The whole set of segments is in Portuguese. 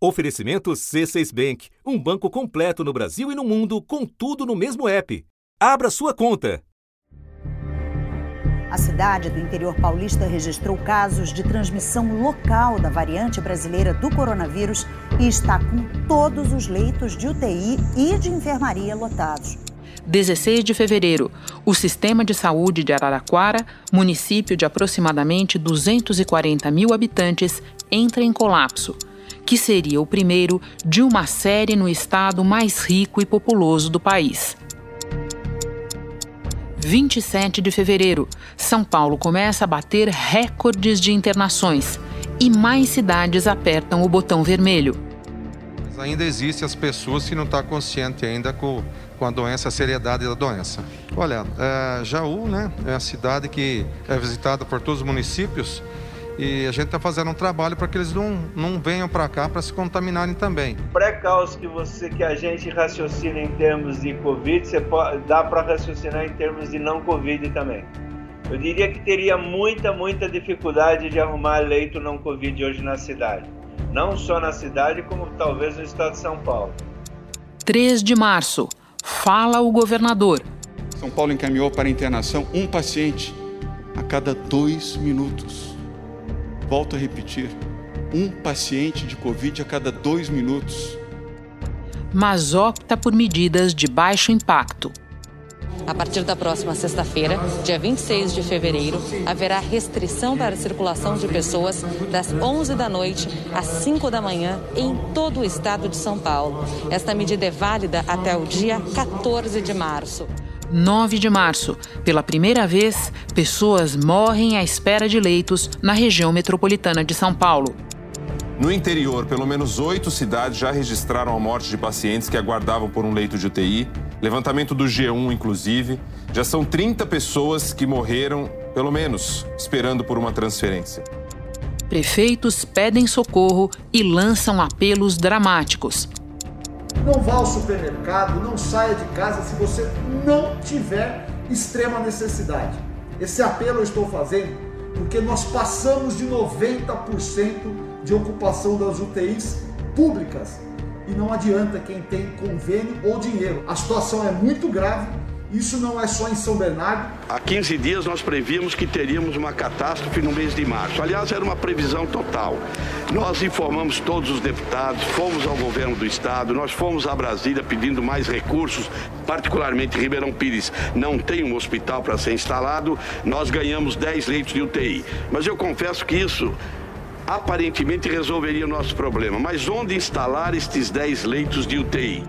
Oferecimento C6 Bank, um banco completo no Brasil e no mundo, com tudo no mesmo app. Abra sua conta. A cidade do interior paulista registrou casos de transmissão local da variante brasileira do coronavírus e está com todos os leitos de UTI e de enfermaria lotados. 16 de fevereiro, o Sistema de Saúde de Araraquara, município de aproximadamente 240 mil habitantes, entra em colapso que seria o primeiro de uma série no estado mais rico e populoso do país. 27 de fevereiro, São Paulo começa a bater recordes de internações e mais cidades apertam o botão vermelho. Mas ainda existem as pessoas que não estão tá conscientes ainda com, com a doença, a seriedade da doença. Olha, é, Jaú né, é a cidade que é visitada por todos os municípios e a gente está fazendo um trabalho para que eles não, não venham para cá para se contaminarem também. Pré-caos que você que a gente raciocina em termos de Covid, você pode, dá para raciocinar em termos de não Covid também. Eu diria que teria muita, muita dificuldade de arrumar leito não Covid hoje na cidade. Não só na cidade, como talvez no estado de São Paulo. 3 de março. Fala o governador. São Paulo encaminhou para internação um paciente a cada dois minutos. Volto a repetir: um paciente de Covid a cada dois minutos. Mas opta por medidas de baixo impacto. A partir da próxima sexta-feira, dia 26 de fevereiro, haverá restrição para a circulação de pessoas das 11 da noite às 5 da manhã em todo o estado de São Paulo. Esta medida é válida até o dia 14 de março. 9 de março. Pela primeira vez, pessoas morrem à espera de leitos na região metropolitana de São Paulo. No interior, pelo menos oito cidades já registraram a morte de pacientes que aguardavam por um leito de UTI. Levantamento do G1, inclusive. Já são 30 pessoas que morreram, pelo menos, esperando por uma transferência. Prefeitos pedem socorro e lançam apelos dramáticos. Não vá ao supermercado, não saia de casa se você não tiver extrema necessidade. Esse apelo eu estou fazendo porque nós passamos de 90% de ocupação das UTIs públicas e não adianta quem tem convênio ou dinheiro. A situação é muito grave isso não é só em São Bernardo. Há 15 dias nós prevíamos que teríamos uma catástrofe no mês de março. Aliás, era uma previsão total. Nós informamos todos os deputados, fomos ao governo do estado, nós fomos a Brasília pedindo mais recursos, particularmente Ribeirão Pires não tem um hospital para ser instalado, nós ganhamos 10 leitos de UTI. Mas eu confesso que isso aparentemente resolveria o nosso problema. Mas onde instalar estes 10 leitos de UTI?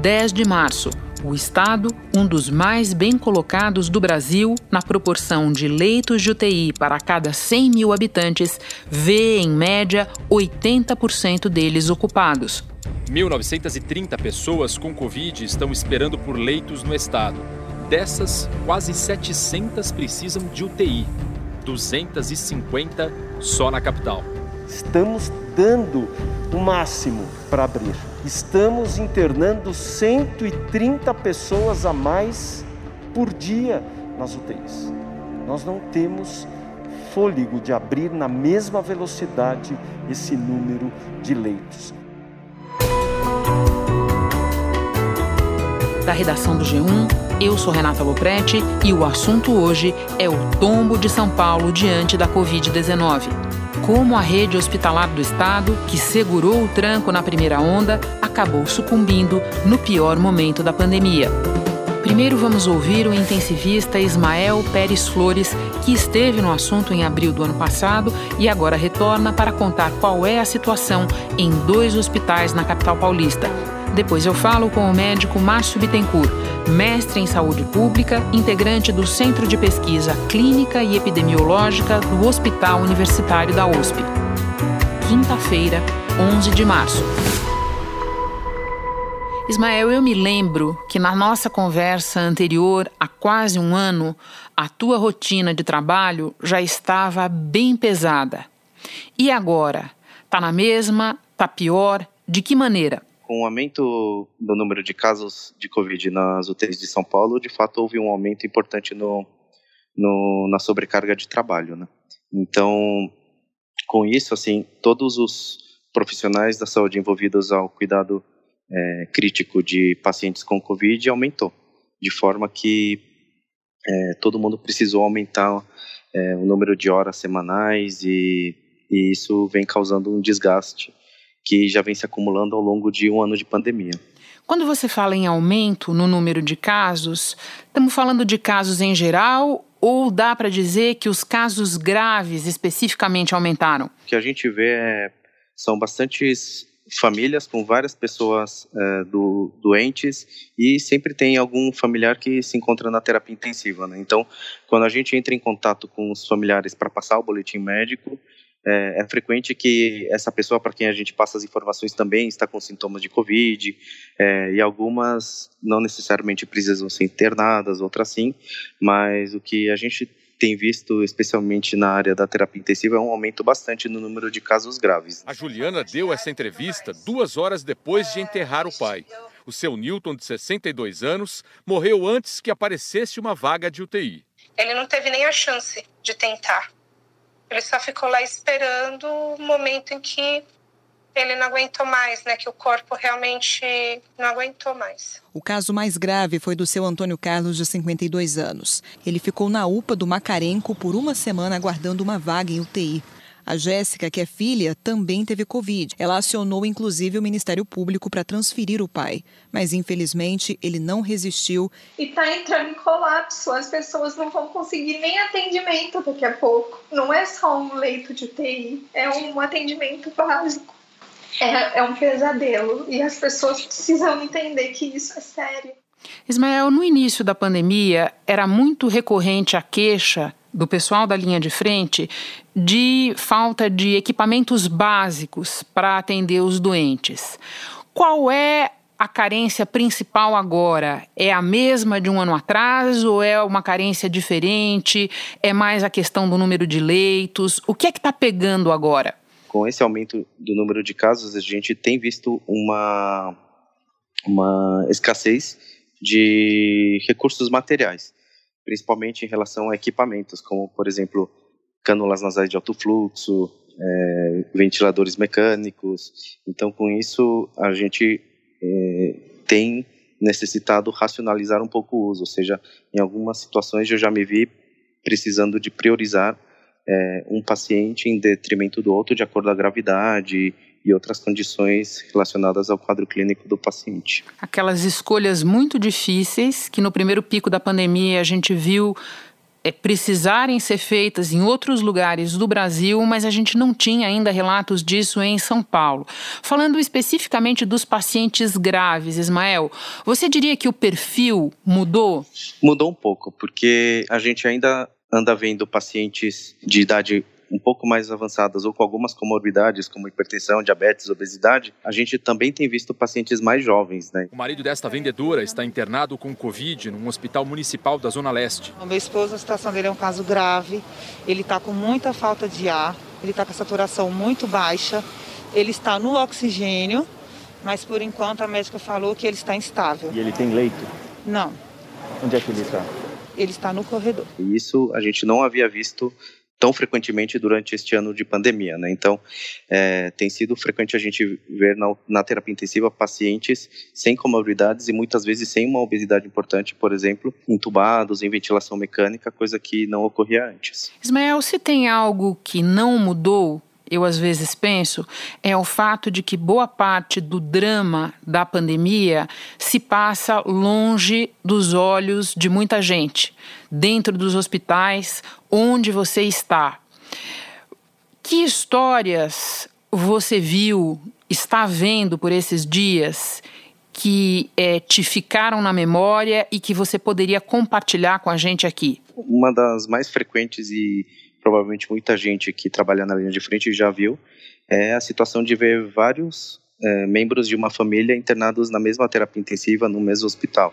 10 de março. O estado, um dos mais bem colocados do Brasil na proporção de leitos de UTI para cada 100 mil habitantes, vê, em média, 80% deles ocupados. 1.930 pessoas com Covid estão esperando por leitos no estado. Dessas, quase 700 precisam de UTI, 250 só na capital. Estamos dando o máximo para abrir. Estamos internando 130 pessoas a mais por dia nas UTIs. Nós não temos fôlego de abrir na mesma velocidade esse número de leitos. Da redação do G1, eu sou Renata Loprete e o assunto hoje é o tombo de São Paulo diante da Covid-19 como a rede hospitalar do estado, que segurou o tranco na primeira onda, acabou sucumbindo no pior momento da pandemia. Primeiro vamos ouvir o intensivista Ismael Pérez Flores, que esteve no assunto em abril do ano passado e agora retorna para contar qual é a situação em dois hospitais na capital paulista. Depois eu falo com o médico Márcio Bittencourt, mestre em saúde pública, integrante do Centro de Pesquisa Clínica e Epidemiológica do Hospital Universitário da USP. Quinta-feira, 11 de março. Ismael, eu me lembro que na nossa conversa anterior, há quase um ano, a tua rotina de trabalho já estava bem pesada. E agora? Tá na mesma? Tá pior? De que maneira? Com o aumento do número de casos de Covid nas UTIs de São Paulo, de fato houve um aumento importante no, no, na sobrecarga de trabalho, né? Então, com isso, assim, todos os profissionais da saúde envolvidos ao cuidado é, crítico de pacientes com Covid aumentou, de forma que é, todo mundo precisou aumentar é, o número de horas semanais e, e isso vem causando um desgaste que já vem se acumulando ao longo de um ano de pandemia. Quando você fala em aumento no número de casos, estamos falando de casos em geral ou dá para dizer que os casos graves especificamente aumentaram? O que a gente vê é, são bastantes famílias com várias pessoas é, do, doentes e sempre tem algum familiar que se encontra na terapia intensiva. Né? Então, quando a gente entra em contato com os familiares para passar o boletim médico, é, é, frequente que essa pessoa para quem a gente passa as informações também está com sintomas de Covid, é, e algumas não necessariamente precisam ser internadas, outras sim, mas o que a gente tem visto, especialmente na área da terapia intensiva, é um aumento bastante no número de casos graves. A Juliana deu essa entrevista duas horas depois de enterrar o pai. O seu Newton, de 62 anos, morreu antes que aparecesse uma vaga de UTI. Ele não teve nem a chance de tentar. Ele só ficou lá esperando o momento em que ele não aguentou mais, né? Que o corpo realmente não aguentou mais. O caso mais grave foi do seu Antônio Carlos, de 52 anos. Ele ficou na UPA do Macarenco por uma semana aguardando uma vaga em UTI. A Jéssica, que é filha, também teve Covid. Ela acionou inclusive o Ministério Público para transferir o pai, mas infelizmente ele não resistiu. E está entrando em colapso. As pessoas não vão conseguir nem atendimento daqui a pouco. Não é só um leito de UTI, é um atendimento básico é, é um pesadelo e as pessoas precisam entender que isso é sério. Ismael, no início da pandemia, era muito recorrente a queixa do pessoal da linha de frente de falta de equipamentos básicos para atender os doentes. Qual é a carência principal agora? É a mesma de um ano atrás ou é uma carência diferente? É mais a questão do número de leitos? O que é que está pegando agora? com esse aumento do número de casos, a gente tem visto uma, uma escassez de recursos materiais, principalmente em relação a equipamentos, como, por exemplo, cânulas nasais de alto fluxo, é, ventiladores mecânicos. Então, com isso, a gente é, tem necessitado racionalizar um pouco o uso, ou seja, em algumas situações eu já me vi precisando de priorizar é, um paciente em detrimento do outro de acordo a gravidade e outras condições relacionadas ao quadro clínico do paciente. Aquelas escolhas muito difíceis que no primeiro pico da pandemia a gente viu é, precisarem ser feitas em outros lugares do Brasil, mas a gente não tinha ainda relatos disso em São Paulo. Falando especificamente dos pacientes graves, Ismael, você diria que o perfil mudou? Mudou um pouco, porque a gente ainda anda vendo pacientes de idade um pouco mais avançadas ou com algumas comorbidades, como hipertensão, diabetes, obesidade, a gente também tem visto pacientes mais jovens, né? O marido desta vendedora está internado com Covid num hospital municipal da Zona Leste. O meu esposo, a situação dele é um caso grave, ele está com muita falta de ar, ele está com a saturação muito baixa, ele está no oxigênio, mas por enquanto a médica falou que ele está instável. E ele tem leito? Não. Onde é que ele está? ele está no corredor. E isso a gente não havia visto tão frequentemente durante este ano de pandemia, né? Então, é, tem sido frequente a gente ver na, na, terapia intensiva pacientes sem comorbidades e muitas vezes sem uma obesidade importante, por exemplo, entubados, em ventilação mecânica, coisa que não ocorria antes. Ismael, se tem algo que não mudou eu às vezes penso é o fato de que boa parte do drama da pandemia se passa longe dos olhos de muita gente, dentro dos hospitais onde você está. Que histórias você viu, está vendo por esses dias que é, te ficaram na memória e que você poderia compartilhar com a gente aqui? Uma das mais frequentes e provavelmente muita gente que trabalha na linha de frente já viu, é a situação de ver vários é, membros de uma família internados na mesma terapia intensiva no mesmo hospital.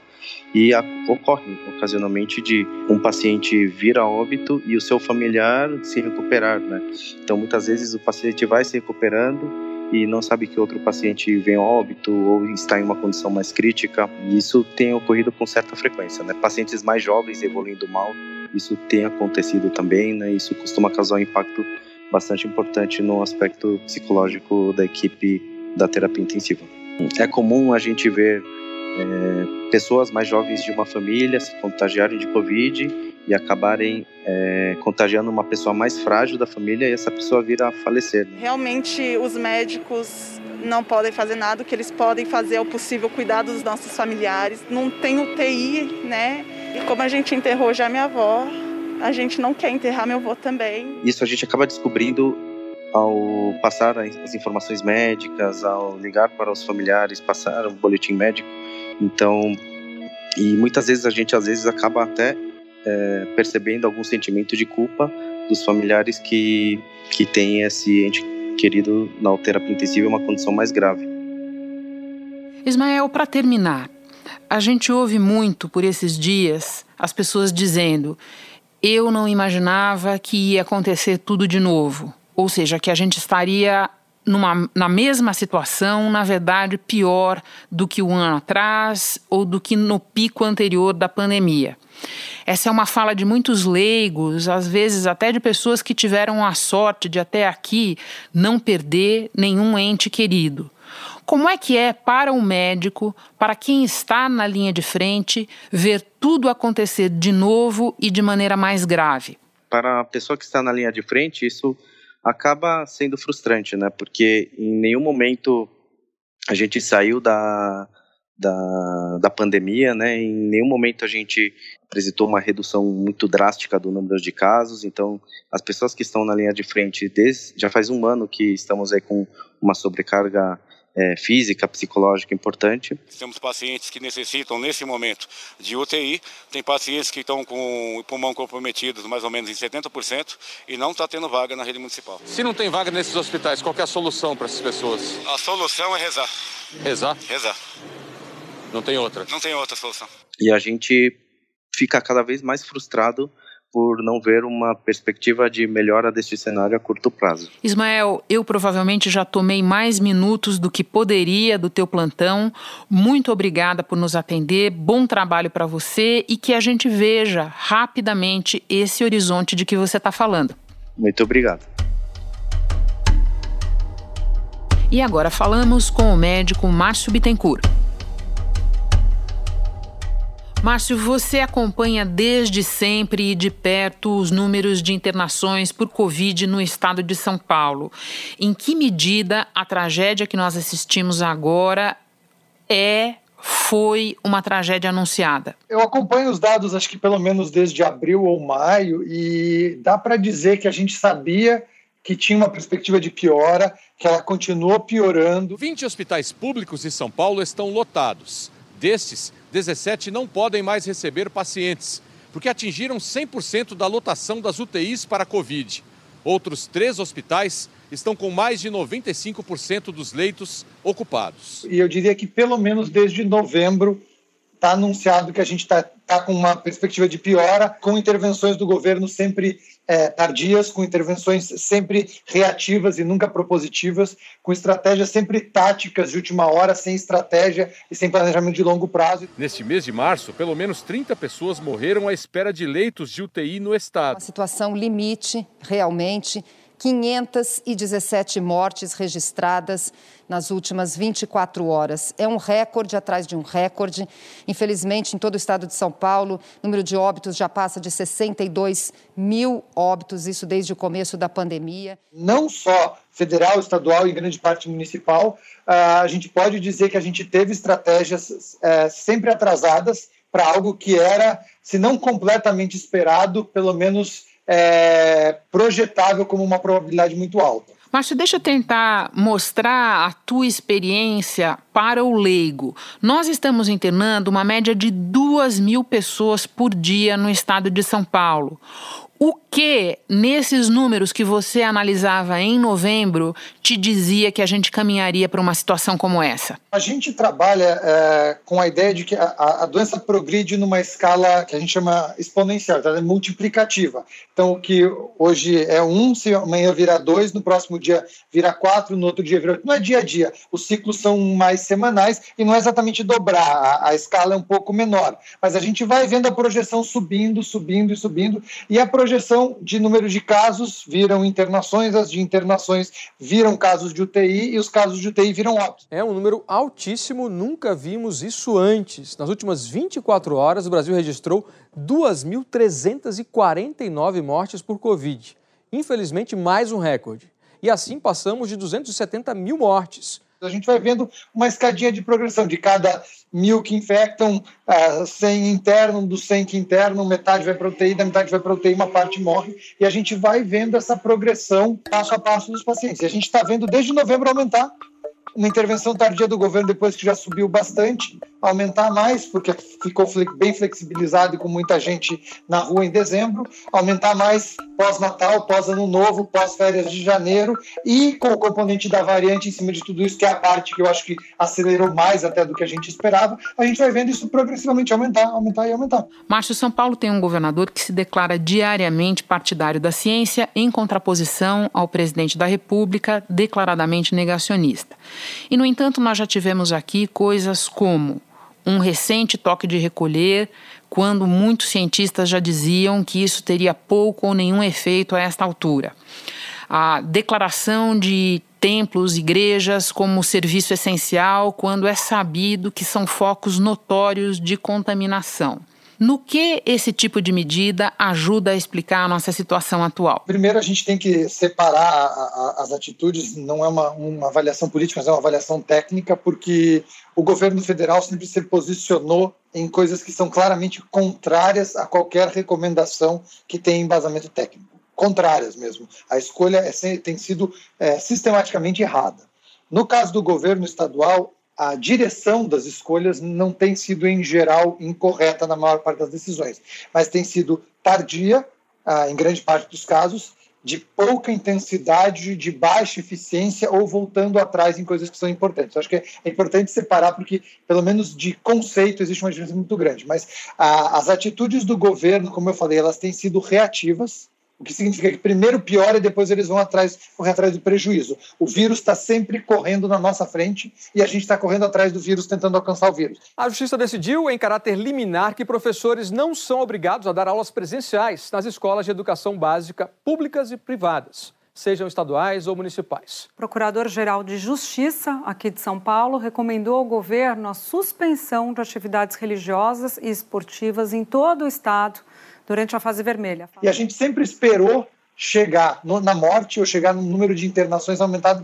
E a, ocorre ocasionalmente de um paciente vir a óbito e o seu familiar se recuperar, né? Então muitas vezes o paciente vai se recuperando e não sabe que outro paciente vem a óbito ou está em uma condição mais crítica. E isso tem ocorrido com certa frequência, né? Pacientes mais jovens evoluindo mal isso tem acontecido também, né? Isso costuma causar um impacto bastante importante no aspecto psicológico da equipe da terapia intensiva. É comum a gente ver é, pessoas mais jovens de uma família se contagiarem de Covid e acabarem é, contagiando uma pessoa mais frágil da família e essa pessoa vir a falecer. Realmente, os médicos não podem fazer nada, o que eles podem fazer é o possível cuidar dos nossos familiares. Não tem UTI, né? E como a gente enterrou já minha avó, a gente não quer enterrar meu avô também. Isso a gente acaba descobrindo ao passar as informações médicas, ao ligar para os familiares, passar o boletim médico. Então, e muitas vezes a gente às vezes acaba até é, percebendo algum sentimento de culpa dos familiares que que têm esse ente querido na terapia intensiva uma condição mais grave. Ismael, para terminar, a gente ouve muito por esses dias as pessoas dizendo: eu não imaginava que ia acontecer tudo de novo. Ou seja, que a gente estaria numa, na mesma situação, na verdade, pior do que o ano atrás ou do que no pico anterior da pandemia. Essa é uma fala de muitos leigos, às vezes até de pessoas que tiveram a sorte de até aqui não perder nenhum ente querido. Como é que é para o médico, para quem está na linha de frente, ver tudo acontecer de novo e de maneira mais grave? Para a pessoa que está na linha de frente, isso acaba sendo frustrante, né? Porque em nenhum momento a gente saiu da, da, da pandemia, né? Em nenhum momento a gente apresentou uma redução muito drástica do número de casos. Então, as pessoas que estão na linha de frente, desde, já faz um ano que estamos aí com uma sobrecarga é, física, psicológica importante. Temos pacientes que necessitam, nesse momento, de UTI, tem pacientes que estão com o pulmão comprometido mais ou menos em 70% e não está tendo vaga na rede municipal. Se não tem vaga nesses hospitais, qual é a solução para essas pessoas? A solução é rezar. Rezar? Rezar. Não tem outra? Não tem outra solução. E a gente fica cada vez mais frustrado por não ver uma perspectiva de melhora deste cenário a curto prazo. Ismael, eu provavelmente já tomei mais minutos do que poderia do teu plantão. Muito obrigada por nos atender. Bom trabalho para você e que a gente veja rapidamente esse horizonte de que você está falando. Muito obrigado. E agora falamos com o médico Márcio Bittencourt. Márcio, você acompanha desde sempre e de perto os números de internações por Covid no estado de São Paulo. Em que medida a tragédia que nós assistimos agora é foi uma tragédia anunciada? Eu acompanho os dados, acho que pelo menos desde abril ou maio, e dá para dizer que a gente sabia que tinha uma perspectiva de piora, que ela continuou piorando. 20 hospitais públicos de São Paulo estão lotados. Destes, 17 não podem mais receber pacientes, porque atingiram 100% da lotação das UTIs para a Covid. Outros três hospitais estão com mais de 95% dos leitos ocupados. E eu diria que pelo menos desde novembro está anunciado que a gente está tá com uma perspectiva de piora, com intervenções do governo sempre é, tardias, com intervenções sempre reativas e nunca propositivas, com estratégias sempre táticas de última hora, sem estratégia e sem planejamento de longo prazo. Neste mês de março, pelo menos 30 pessoas morreram à espera de leitos de UTI no estado. Uma situação limite, realmente. 517 mortes registradas nas últimas 24 horas. É um recorde atrás de um recorde. Infelizmente, em todo o estado de São Paulo, o número de óbitos já passa de 62 mil óbitos, isso desde o começo da pandemia. Não só federal, estadual e grande parte municipal, ah, a gente pode dizer que a gente teve estratégias eh, sempre atrasadas para algo que era, se não completamente esperado, pelo menos é, projetável como uma probabilidade muito alta. Márcio, deixa eu tentar mostrar a tua experiência para o leigo. Nós estamos internando uma média de duas mil pessoas por dia no estado de São Paulo. O que, nesses números que você analisava em novembro, te dizia que a gente caminharia para uma situação como essa? A gente trabalha é, com a ideia de que a, a, doença progride numa escala que a gente chama exponencial, tá? multiplicativa. Então, o que hoje é um, se amanhã virar dois, no próximo dia virar quatro, no outro dia virar. Não é dia a dia. Os ciclos são mais semanais e não é exatamente dobrar. A, a escala é um pouco menor. Mas a gente vai vendo a projeção subindo, subindo e subindo. E a projeção projeção de número de casos viram internações, as de internações viram casos de UTI e os casos de UTI viram óbitos. É um número altíssimo, nunca vimos isso antes. Nas últimas 24 horas, o Brasil registrou 2.349 mortes por Covid. Infelizmente, mais um recorde. E assim passamos de 270 mil mortes. A gente vai vendo uma escadinha de progressão. De cada mil que infectam, uh, 100 interno, dos 100 que internam, metade vai para UTI, da metade vai para UTI, uma parte morre. E a gente vai vendo essa progressão passo a passo dos pacientes. E a gente está vendo desde novembro aumentar uma intervenção tardia do governo, depois que já subiu bastante, aumentar mais, porque ficou bem flexibilizado e com muita gente na rua em dezembro, aumentar mais pós-Natal, pós-Ano Novo, pós-férias de janeiro, e com o componente da variante em cima de tudo isso, que é a parte que eu acho que acelerou mais até do que a gente esperava, a gente vai vendo isso progressivamente aumentar, aumentar e aumentar. Márcio São Paulo tem um governador que se declara diariamente partidário da ciência, em contraposição ao presidente da República, declaradamente negacionista. E, no entanto, nós já tivemos aqui coisas como um recente toque de recolher, quando muitos cientistas já diziam que isso teria pouco ou nenhum efeito a esta altura. A declaração de templos, igrejas como serviço essencial, quando é sabido que são focos notórios de contaminação. No que esse tipo de medida ajuda a explicar a nossa situação atual? Primeiro, a gente tem que separar a, a, as atitudes, não é uma, uma avaliação política, mas é uma avaliação técnica, porque o governo federal sempre se posicionou em coisas que são claramente contrárias a qualquer recomendação que tenha embasamento técnico. Contrárias mesmo. A escolha é, tem sido é, sistematicamente errada. No caso do governo estadual, a direção das escolhas não tem sido, em geral, incorreta na maior parte das decisões, mas tem sido tardia, ah, em grande parte dos casos, de pouca intensidade, de baixa eficiência ou voltando atrás em coisas que são importantes. Eu acho que é importante separar, porque, pelo menos de conceito, existe uma diferença muito grande. Mas ah, as atitudes do governo, como eu falei, elas têm sido reativas, o que significa que primeiro piora e depois eles vão atrás, correr atrás do prejuízo. O vírus está sempre correndo na nossa frente e a gente está correndo atrás do vírus, tentando alcançar o vírus. A Justiça decidiu, em caráter liminar, que professores não são obrigados a dar aulas presenciais nas escolas de educação básica públicas e privadas sejam estaduais ou municipais. O Procurador-Geral de Justiça, aqui de São Paulo, recomendou ao governo a suspensão de atividades religiosas e esportivas em todo o estado durante a fase vermelha. E a gente sempre esperou chegar no, na morte ou chegar no número de internações aumentado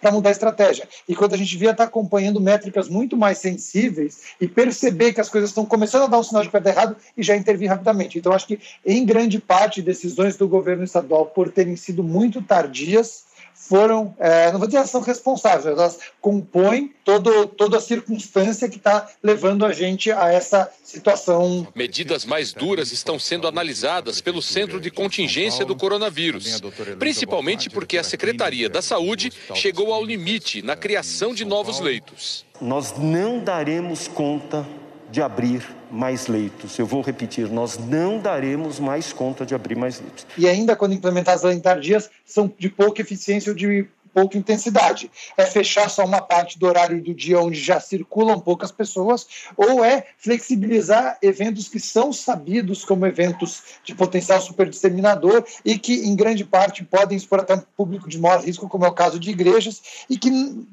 para mudar a estratégia. E quando a gente via estar tá acompanhando métricas muito mais sensíveis e perceber que as coisas estão começando a dar um sinal de que vai errado e já intervir rapidamente. Então, acho que, em grande parte, decisões do governo estadual, por terem sido muito tardias, foram, é, não vou dizer elas são responsáveis, elas compõem todo, toda a circunstância que está levando a gente a essa situação. Medidas mais duras estão sendo analisadas pelo Centro de Contingência do Coronavírus, principalmente porque a Secretaria da Saúde chegou ao limite na criação de novos leitos. Nós não daremos conta de abrir mais leitos. Eu vou repetir, nós não daremos mais conta de abrir mais leitos. E ainda quando implementadas as tardias, são de pouca eficiência ou de pouca intensidade. É fechar só uma parte do horário do dia onde já circulam poucas pessoas, ou é flexibilizar eventos que são sabidos como eventos de potencial superdisseminador e que, em grande parte, podem expor até um público de maior risco, como é o caso de igrejas, e que,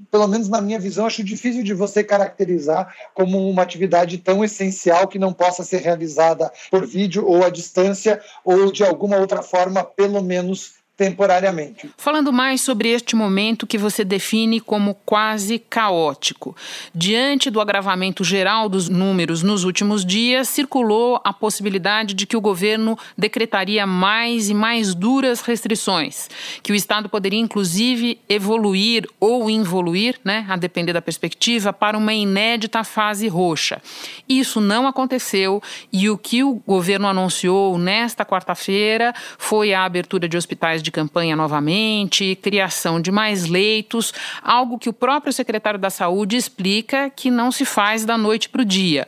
pelo menos na minha visão, acho difícil de você caracterizar como uma atividade tão essencial que não possa ser realizada por vídeo ou à distância, ou de alguma outra forma, pelo menos temporariamente. Falando mais sobre este momento que você define como quase caótico. Diante do agravamento geral dos números nos últimos dias, circulou a possibilidade de que o governo decretaria mais e mais duras restrições, que o Estado poderia inclusive evoluir ou involuir, né, a depender da perspectiva, para uma inédita fase roxa. Isso não aconteceu e o que o governo anunciou nesta quarta-feira foi a abertura de hospitais de campanha novamente, criação de mais leitos, algo que o próprio secretário da Saúde explica que não se faz da noite para o dia.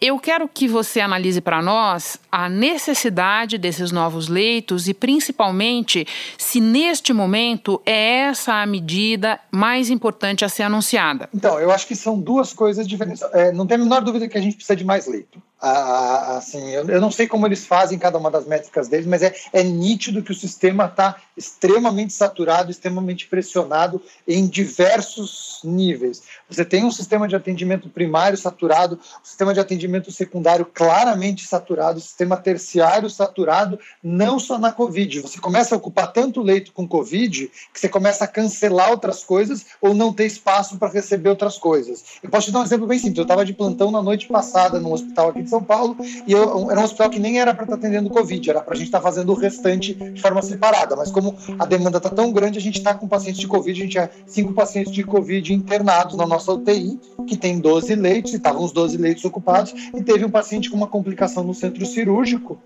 Eu quero que você analise para nós a necessidade desses novos leitos e, principalmente, se neste momento é essa a medida mais importante a ser anunciada. Então, eu acho que são duas coisas diferentes. É, não tem a menor dúvida que a gente precisa de mais leito. Assim, eu, eu, não sei como eles fazem cada uma das métricas deles, mas é, é nítido que o sistema está extremamente saturado, extremamente pressionado em diversos níveis. Você tem um sistema de atendimento primário saturado, um sistema de atendimento secundário claramente saturado, um sistema terciário saturado, não só na Covid. Você começa a ocupar tanto leito com Covid que você começa a cancelar outras coisas ou não ter espaço para receber outras coisas. Eu posso te dar um exemplo bem simples. Eu estava de plantão na noite passada num hospital aqui São Paulo e eu, era um hospital que nem era para estar tá atendendo Covid, era para a gente estar tá fazendo o restante de forma separada. Mas como a demanda está tão grande, a gente está com pacientes de Covid, a gente tinha cinco pacientes de Covid internados na nossa UTI, que tem 12 leitos, e estavam os 12 leitos ocupados, e teve um paciente com uma complicação no centro cirúrgico,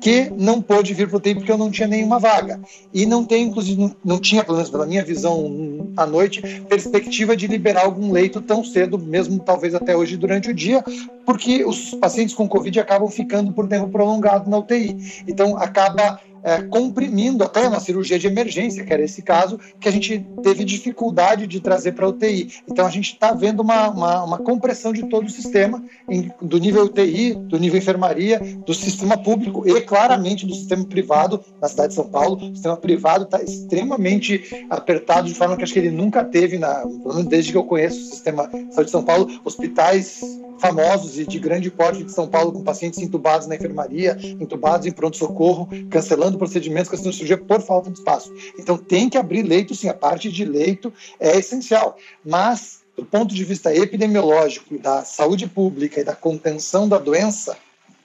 que não pôde vir para o UTI porque eu não tinha nenhuma vaga. E não tem, inclusive, não tinha, pelo menos pela minha visão à noite, perspectiva de liberar algum leito tão cedo, mesmo talvez até hoje durante o dia, porque os pacientes com Covid acabam ficando por tempo prolongado na UTI. Então, acaba é, comprimindo até uma cirurgia de emergência, que era esse caso, que a gente teve dificuldade de trazer para a UTI. Então a gente está vendo uma, uma, uma, compressão de todo o sistema, em, do nível UTI, do nível enfermaria, do sistema público e claramente do sistema privado na cidade de São Paulo. O sistema privado está extremamente apertado, de forma que acho que ele nunca teve, na, desde que eu conheço o sistema de saúde de São Paulo, hospitais famosos e de grande porte de São Paulo com pacientes entubados na enfermaria, entubados em pronto-socorro, cancelando procedimentos, cancelando cirurgia por falta de espaço. Então tem que abrir leito, sim, a parte de leito é essencial. Mas, do ponto de vista epidemiológico, da saúde pública e da contenção da doença,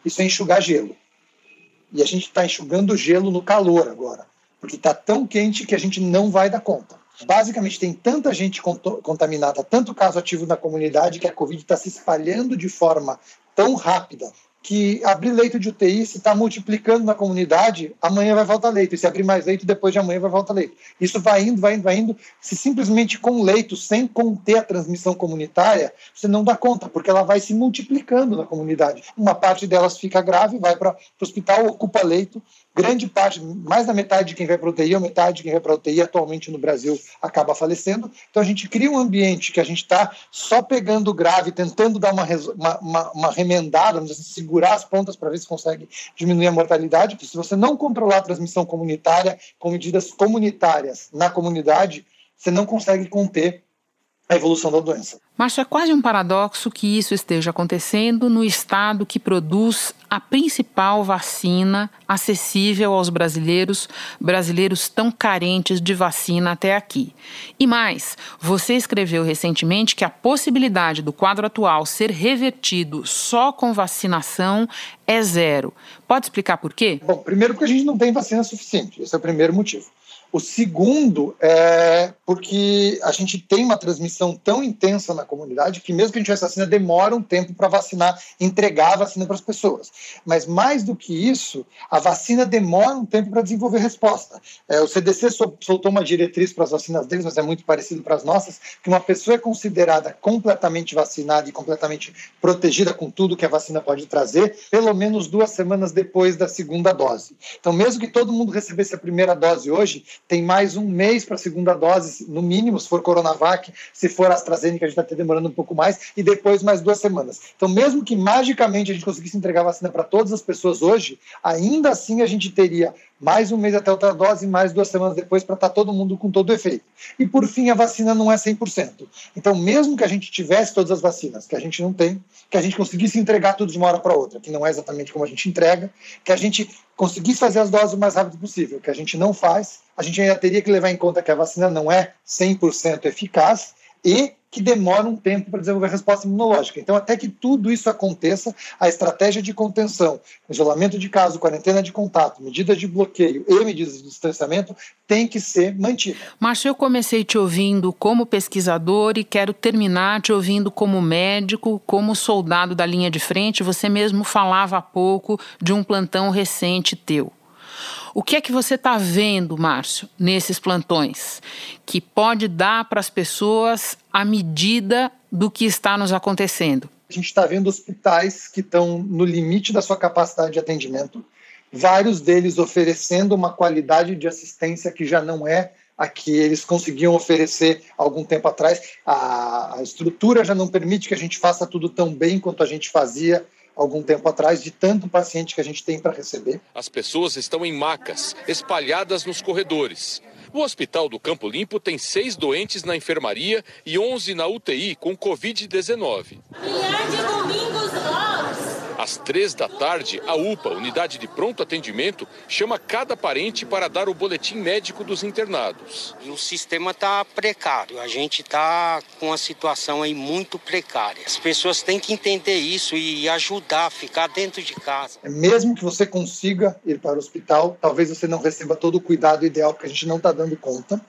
isso é enxugar gelo. E a gente está enxugando gelo no calor agora, porque está tão quente que a gente não vai dar conta. Basicamente, tem tanta gente contaminada, tanto caso ativo na comunidade, que a Covid está se espalhando de forma tão rápida que abrir leito de UTI, se está multiplicando na comunidade, amanhã vai faltar leito. E se abrir mais leito, depois de amanhã vai faltar leito. Isso vai indo, vai indo, vai indo. Se simplesmente com leito, sem conter a transmissão comunitária, você não dá conta, porque ela vai se multiplicando na comunidade. Uma parte delas fica grave, vai para o hospital, ocupa leito, grande parte, mais da metade de quem vai para UTI, ou metade de quem vai para UTI atualmente no Brasil acaba falecendo. Então a gente cria um ambiente que a gente está só pegando grave, tentando dar uma, uma, uma, uma remendada, assim, segurar as pontas para ver se consegue diminuir a mortalidade. Porque se você não controlar a transmissão comunitária com medidas comunitárias na comunidade, você não consegue conter a evolução da doença. Márcio, é quase um paradoxo que isso esteja acontecendo no estado que produz a principal vacina acessível aos brasileiros, brasileiros tão carentes de vacina até aqui. E mais, você escreveu recentemente que a possibilidade do quadro atual ser revertido só com vacinação é zero. Pode explicar por quê? Bom, primeiro porque a gente não tem vacina suficiente. Esse é o primeiro motivo. O segundo é porque a gente tem uma transmissão tão intensa na comunidade que, mesmo que a gente tivesse vacina, demora um tempo para vacinar, entregar a vacina para as pessoas. Mas, mais do que isso, a vacina demora um tempo para desenvolver resposta. É, o CDC soltou uma diretriz para as vacinas deles, mas é muito parecido para as nossas, que uma pessoa é considerada completamente vacinada e completamente protegida com tudo que a vacina pode trazer, pelo menos duas semanas depois da segunda dose. Então, mesmo que todo mundo recebesse a primeira dose hoje, tem mais um mês para a segunda dose, no mínimo, se for Coronavac, se for AstraZeneca, a gente está demorando um pouco mais, e depois mais duas semanas. Então, mesmo que magicamente a gente conseguisse entregar vacina para todas as pessoas hoje, ainda assim a gente teria mais um mês até outra dose, mais duas semanas depois para estar tá todo mundo com todo o efeito. E por fim, a vacina não é 100%. Então, mesmo que a gente tivesse todas as vacinas, que a gente não tem, que a gente conseguisse entregar tudo de uma hora para outra, que não é exatamente como a gente entrega, que a gente conseguisse fazer as doses o mais rápido possível, que a gente não faz, a gente ainda teria que levar em conta que a vacina não é 100% eficaz e que demora um tempo para desenvolver a resposta imunológica. Então, até que tudo isso aconteça, a estratégia de contenção, isolamento de caso, quarentena de contato, medidas de bloqueio e medidas de distanciamento tem que ser mantida. Márcio, eu comecei te ouvindo como pesquisador e quero terminar te ouvindo como médico, como soldado da linha de frente. Você mesmo falava há pouco de um plantão recente teu. O que é que você está vendo, Márcio, nesses plantões, que pode dar para as pessoas a medida do que está nos acontecendo? A gente está vendo hospitais que estão no limite da sua capacidade de atendimento, vários deles oferecendo uma qualidade de assistência que já não é a que eles conseguiam oferecer algum tempo atrás. A, estrutura já não permite que a gente faça tudo tão bem quanto a gente fazia algum tempo atrás, de tanto paciente que a gente tem para receber. As pessoas estão em macas, espalhadas nos corredores. O Hospital do Campo Limpo tem seis doentes na enfermaria e 11 na UTI com Covid-19. Às três da tarde, a UPA, Unidade de Pronto Atendimento, chama cada parente para dar o boletim médico dos internados. O sistema está precário, a gente está com uma situação aí muito precária. As pessoas têm que entender isso e ajudar a ficar dentro de casa. Mesmo que você consiga ir para o hospital, talvez você não receba todo o cuidado ideal, porque a gente não está dando conta.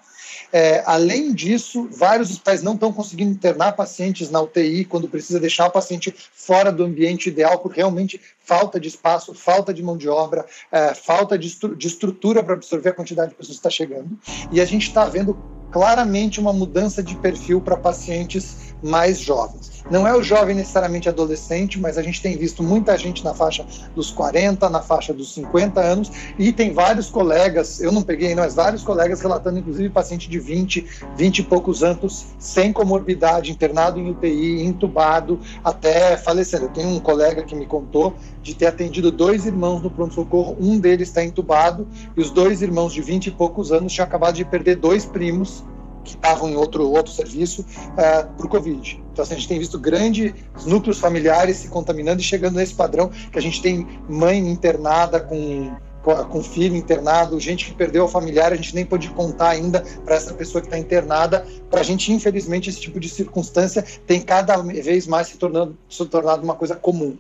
É, além disso, vários hospitais não estão conseguindo internar pacientes na UTI quando precisa deixar o paciente fora do ambiente ideal, por realmente falta de espaço, falta de mão de obra, é, falta de, estru de estrutura para absorver a quantidade de pessoas que está chegando. E a gente está vendo claramente uma mudança de perfil para pacientes mais jovens. Não é o jovem necessariamente adolescente, mas a gente tem visto muita gente na faixa dos 40, na faixa dos 50 anos, e tem vários colegas, eu não peguei, mas vários colegas relatando, inclusive, paciente de 20, 20 e poucos anos, sem comorbidade, internado em UTI, entubado, até falecendo. Eu tenho um colega que me contou de ter atendido dois irmãos no pronto-socorro, um deles está entubado, e os dois irmãos de 20 e poucos anos tinham acabado de perder dois primos que estavam em outro, outro serviço uh, por Covid. Então, assim, a gente tem visto grandes núcleos familiares se contaminando e chegando nesse padrão que a gente tem mãe internada com, com filho internado, gente que perdeu o familiar, a gente nem pode contar ainda para essa pessoa que está internada. Para a gente, infelizmente, esse tipo de circunstância tem cada vez mais se tornando, se tornado uma coisa comum.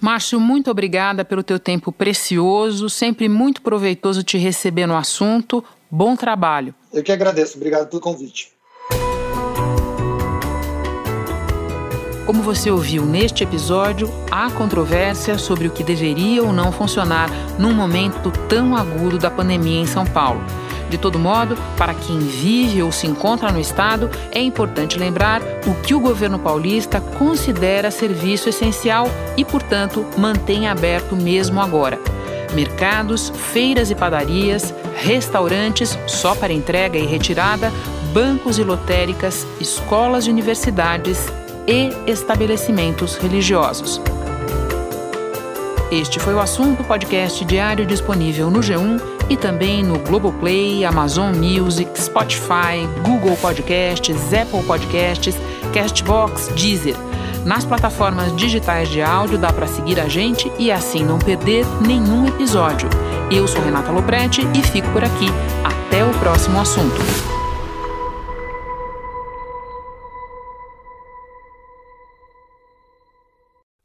Márcio, muito obrigada pelo teu tempo precioso, sempre muito proveitoso te receber no assunto. Bom trabalho. Eu que agradeço. Obrigado pelo convite. Como você ouviu neste episódio, há controvérsia sobre o que deveria ou não funcionar num momento tão agudo da pandemia em São Paulo. De todo modo, para quem vive ou se encontra no estado, é importante lembrar o que o governo paulista considera serviço essencial e, portanto, mantém aberto mesmo agora. Mercados, feiras e padarias, restaurantes só para entrega e retirada, bancos e lotéricas, escolas e universidades e estabelecimentos religiosos. Este foi o assunto podcast diário disponível no G1 e também no Globoplay, Amazon Music, Spotify, Google Podcasts, Apple Podcasts, Castbox, Deezer. Nas plataformas digitais de áudio dá para seguir a gente e assim não perder nenhum episódio. Eu sou Renata Loprete e fico por aqui. Até o próximo assunto.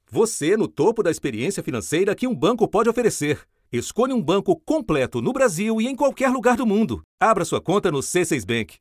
Você no topo da experiência financeira que um banco pode oferecer. Escolha um banco completo no Brasil e em qualquer lugar do mundo. Abra sua conta no C6 Bank.